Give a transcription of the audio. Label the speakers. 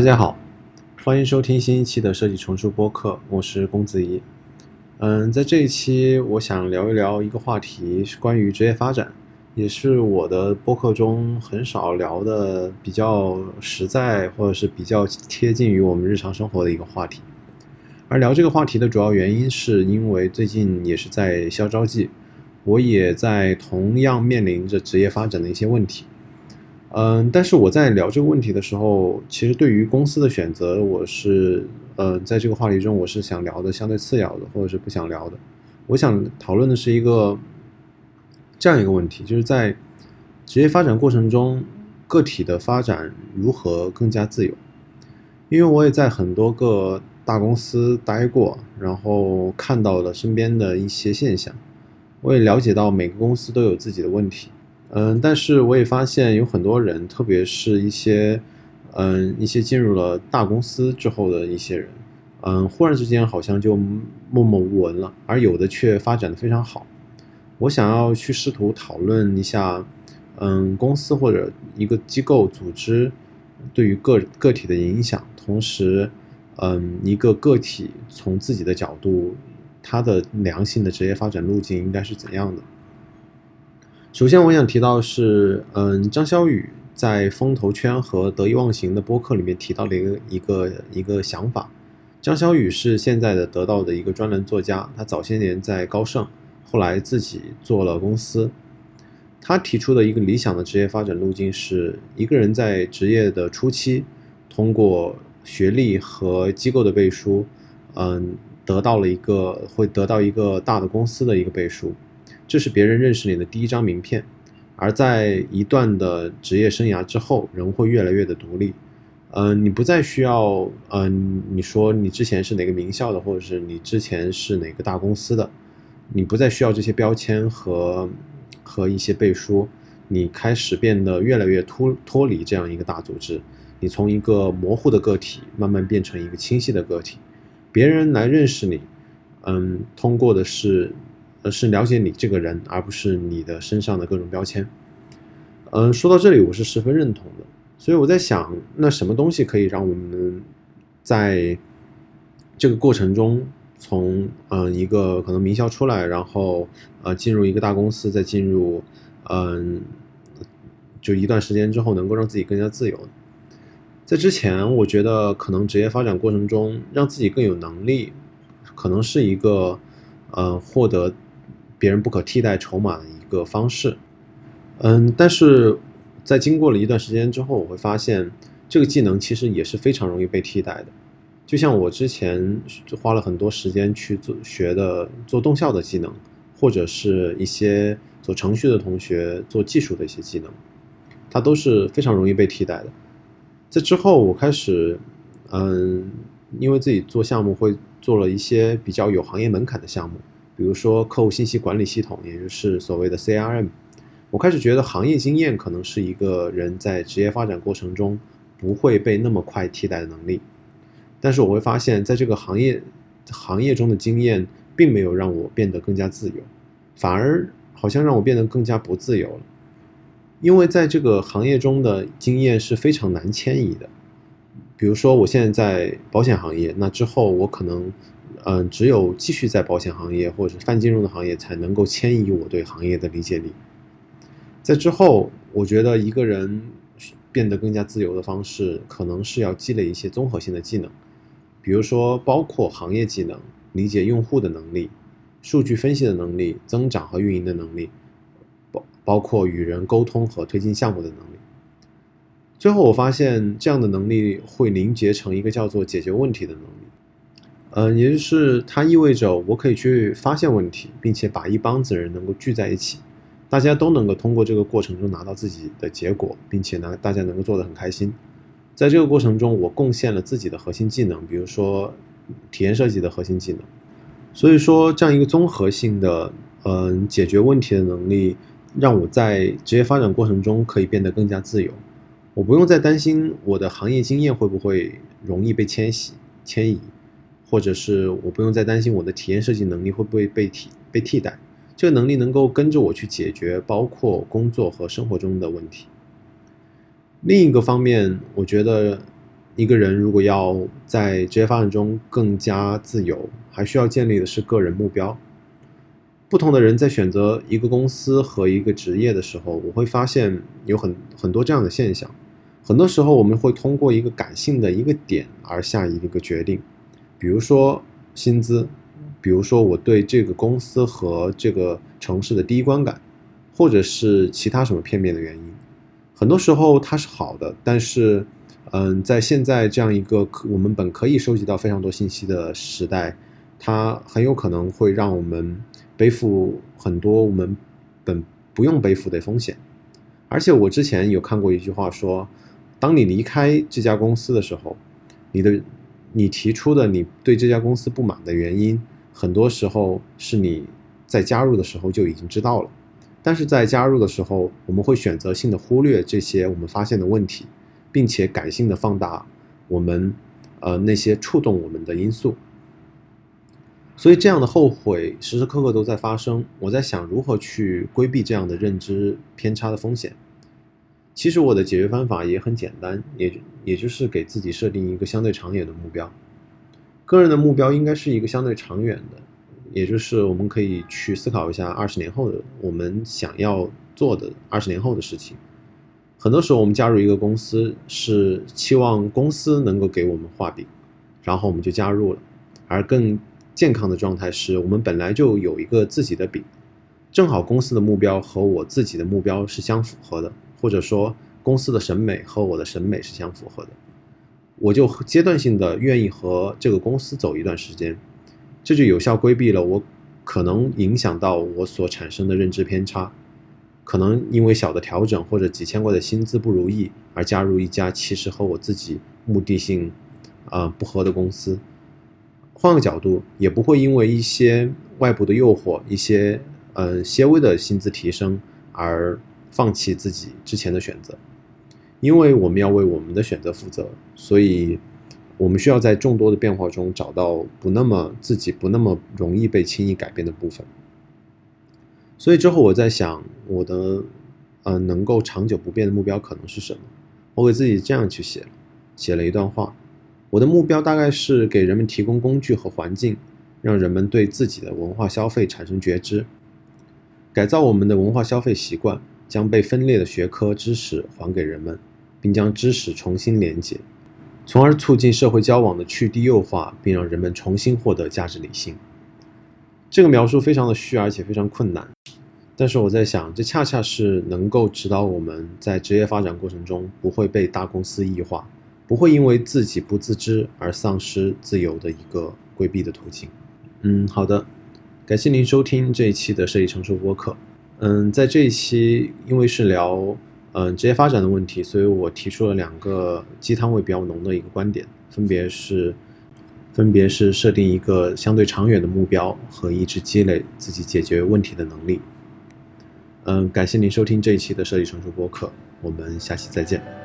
Speaker 1: 大家好，欢迎收听新一期的设计重塑播客，我是龚子怡。嗯，在这一期，我想聊一聊一个话题，是关于职业发展，也是我的播客中很少聊的，比较实在或者是比较贴近于我们日常生活的一个话题。而聊这个话题的主要原因，是因为最近也是在校招季，我也在同样面临着职业发展的一些问题。嗯，但是我在聊这个问题的时候，其实对于公司的选择，我是呃，在这个话题中，我是想聊的相对次要的，或者是不想聊的。我想讨论的是一个这样一个问题，就是在职业发展过程中，个体的发展如何更加自由？因为我也在很多个大公司待过，然后看到了身边的一些现象，我也了解到每个公司都有自己的问题。嗯，但是我也发现有很多人，特别是一些，嗯，一些进入了大公司之后的一些人，嗯，忽然之间好像就默默无闻了，而有的却发展的非常好。我想要去试图讨论一下，嗯，公司或者一个机构组织对于个个体的影响，同时，嗯，一个个体从自己的角度，他的良性的职业发展路径应该是怎样的。首先，我想提到是，嗯，张小雨在风投圈和得意忘形的播客里面提到了一个一个一个想法。张小雨是现在的得到的一个专栏作家，他早些年在高盛，后来自己做了公司。他提出的一个理想的职业发展路径是，一个人在职业的初期，通过学历和机构的背书，嗯，得到了一个会得到一个大的公司的一个背书。这是别人认识你的第一张名片，而在一段的职业生涯之后，人会越来越的独立。嗯，你不再需要，嗯，你说你之前是哪个名校的，或者是你之前是哪个大公司的，你不再需要这些标签和和一些背书，你开始变得越来越脱脱离这样一个大组织，你从一个模糊的个体慢慢变成一个清晰的个体，别人来认识你，嗯，通过的是。而是了解你这个人，而不是你的身上的各种标签。嗯，说到这里，我是十分认同的。所以我在想，那什么东西可以让我们在这个过程中，从嗯一个可能名校出来，然后呃进入一个大公司，再进入嗯就一段时间之后，能够让自己更加自由？在之前，我觉得可能职业发展过程中，让自己更有能力，可能是一个呃获得。别人不可替代筹码的一个方式，嗯，但是在经过了一段时间之后，我会发现这个技能其实也是非常容易被替代的。就像我之前花了很多时间去做学的做动效的技能，或者是一些做程序的同学做技术的一些技能，它都是非常容易被替代的。在之后，我开始，嗯，因为自己做项目会做了一些比较有行业门槛的项目。比如说客户信息管理系统，也就是所谓的 CRM，我开始觉得行业经验可能是一个人在职业发展过程中不会被那么快替代的能力。但是我会发现，在这个行业行业中的经验并没有让我变得更加自由，反而好像让我变得更加不自由了。因为在这个行业中的经验是非常难迁移的。比如说我现在在保险行业，那之后我可能。嗯，只有继续在保险行业或者泛金融的行业，才能够迁移我对行业的理解力。在之后，我觉得一个人变得更加自由的方式，可能是要积累一些综合性的技能，比如说包括行业技能、理解用户的能力、数据分析的能力、增长和运营的能力，包包括与人沟通和推进项目的能力。最后，我发现这样的能力会凝结成一个叫做解决问题的能力。嗯，也就是它意味着我可以去发现问题，并且把一帮子人能够聚在一起，大家都能够通过这个过程中拿到自己的结果，并且呢，大家能够做得很开心。在这个过程中，我贡献了自己的核心技能，比如说体验设计的核心技能。所以说，这样一个综合性的嗯解决问题的能力，让我在职业发展过程中可以变得更加自由。我不用再担心我的行业经验会不会容易被迁徙、迁移。或者是我不用再担心我的体验设计能力会不会被替被替代，这个能力能够跟着我去解决包括工作和生活中的问题。另一个方面，我觉得一个人如果要在职业发展中更加自由，还需要建立的是个人目标。不同的人在选择一个公司和一个职业的时候，我会发现有很很多这样的现象。很多时候，我们会通过一个感性的一个点而下一个决定，比如说薪资，比如说我对这个公司和这个城市的第一观感，或者是其他什么片面的原因。很多时候它是好的，但是，嗯，在现在这样一个我们本可以收集到非常多信息的时代，它很有可能会让我们背负很多我们本不用背负的风险。而且我之前有看过一句话说。当你离开这家公司的时候，你的你提出的你对这家公司不满的原因，很多时候是你在加入的时候就已经知道了，但是在加入的时候，我们会选择性的忽略这些我们发现的问题，并且感性的放大我们呃那些触动我们的因素，所以这样的后悔时时刻刻都在发生。我在想如何去规避这样的认知偏差的风险。其实我的解决方法也很简单，也也就是给自己设定一个相对长远的目标。个人的目标应该是一个相对长远的，也就是我们可以去思考一下二十年后的我们想要做的二十年后的事情。很多时候我们加入一个公司是期望公司能够给我们画饼，然后我们就加入了。而更健康的状态是我们本来就有一个自己的饼，正好公司的目标和我自己的目标是相符合的。或者说，公司的审美和我的审美是相符合的，我就阶段性的愿意和这个公司走一段时间，这就有效规避了我可能影响到我所产生的认知偏差，可能因为小的调整或者几千块的薪资不如意而加入一家其实和我自己目的性啊不合的公司，换个角度，也不会因为一些外部的诱惑，一些嗯些微的薪资提升而。放弃自己之前的选择，因为我们要为我们的选择负责，所以我们需要在众多的变化中找到不那么自己不那么容易被轻易改变的部分。所以之后我在想，我的呃能够长久不变的目标可能是什么？我给自己这样去写，写了一段话。我的目标大概是给人们提供工具和环境，让人们对自己的文化消费产生觉知，改造我们的文化消费习惯。将被分裂的学科知识还给人们，并将知识重新连接，从而促进社会交往的去低幼化，并让人们重新获得价值理性。这个描述非常的虚，而且非常困难。但是我在想，这恰恰是能够指导我们在职业发展过程中不会被大公司异化，不会因为自己不自知而丧失自由的一个规避的途径。嗯，好的，感谢您收听这一期的设计成熟播客。嗯，在这一期，因为是聊嗯职业发展的问题，所以我提出了两个鸡汤味比较浓的一个观点，分别是，分别是设定一个相对长远的目标和一直积累自己解决问题的能力。嗯，感谢您收听这一期的设计成熟播客，我们下期再见。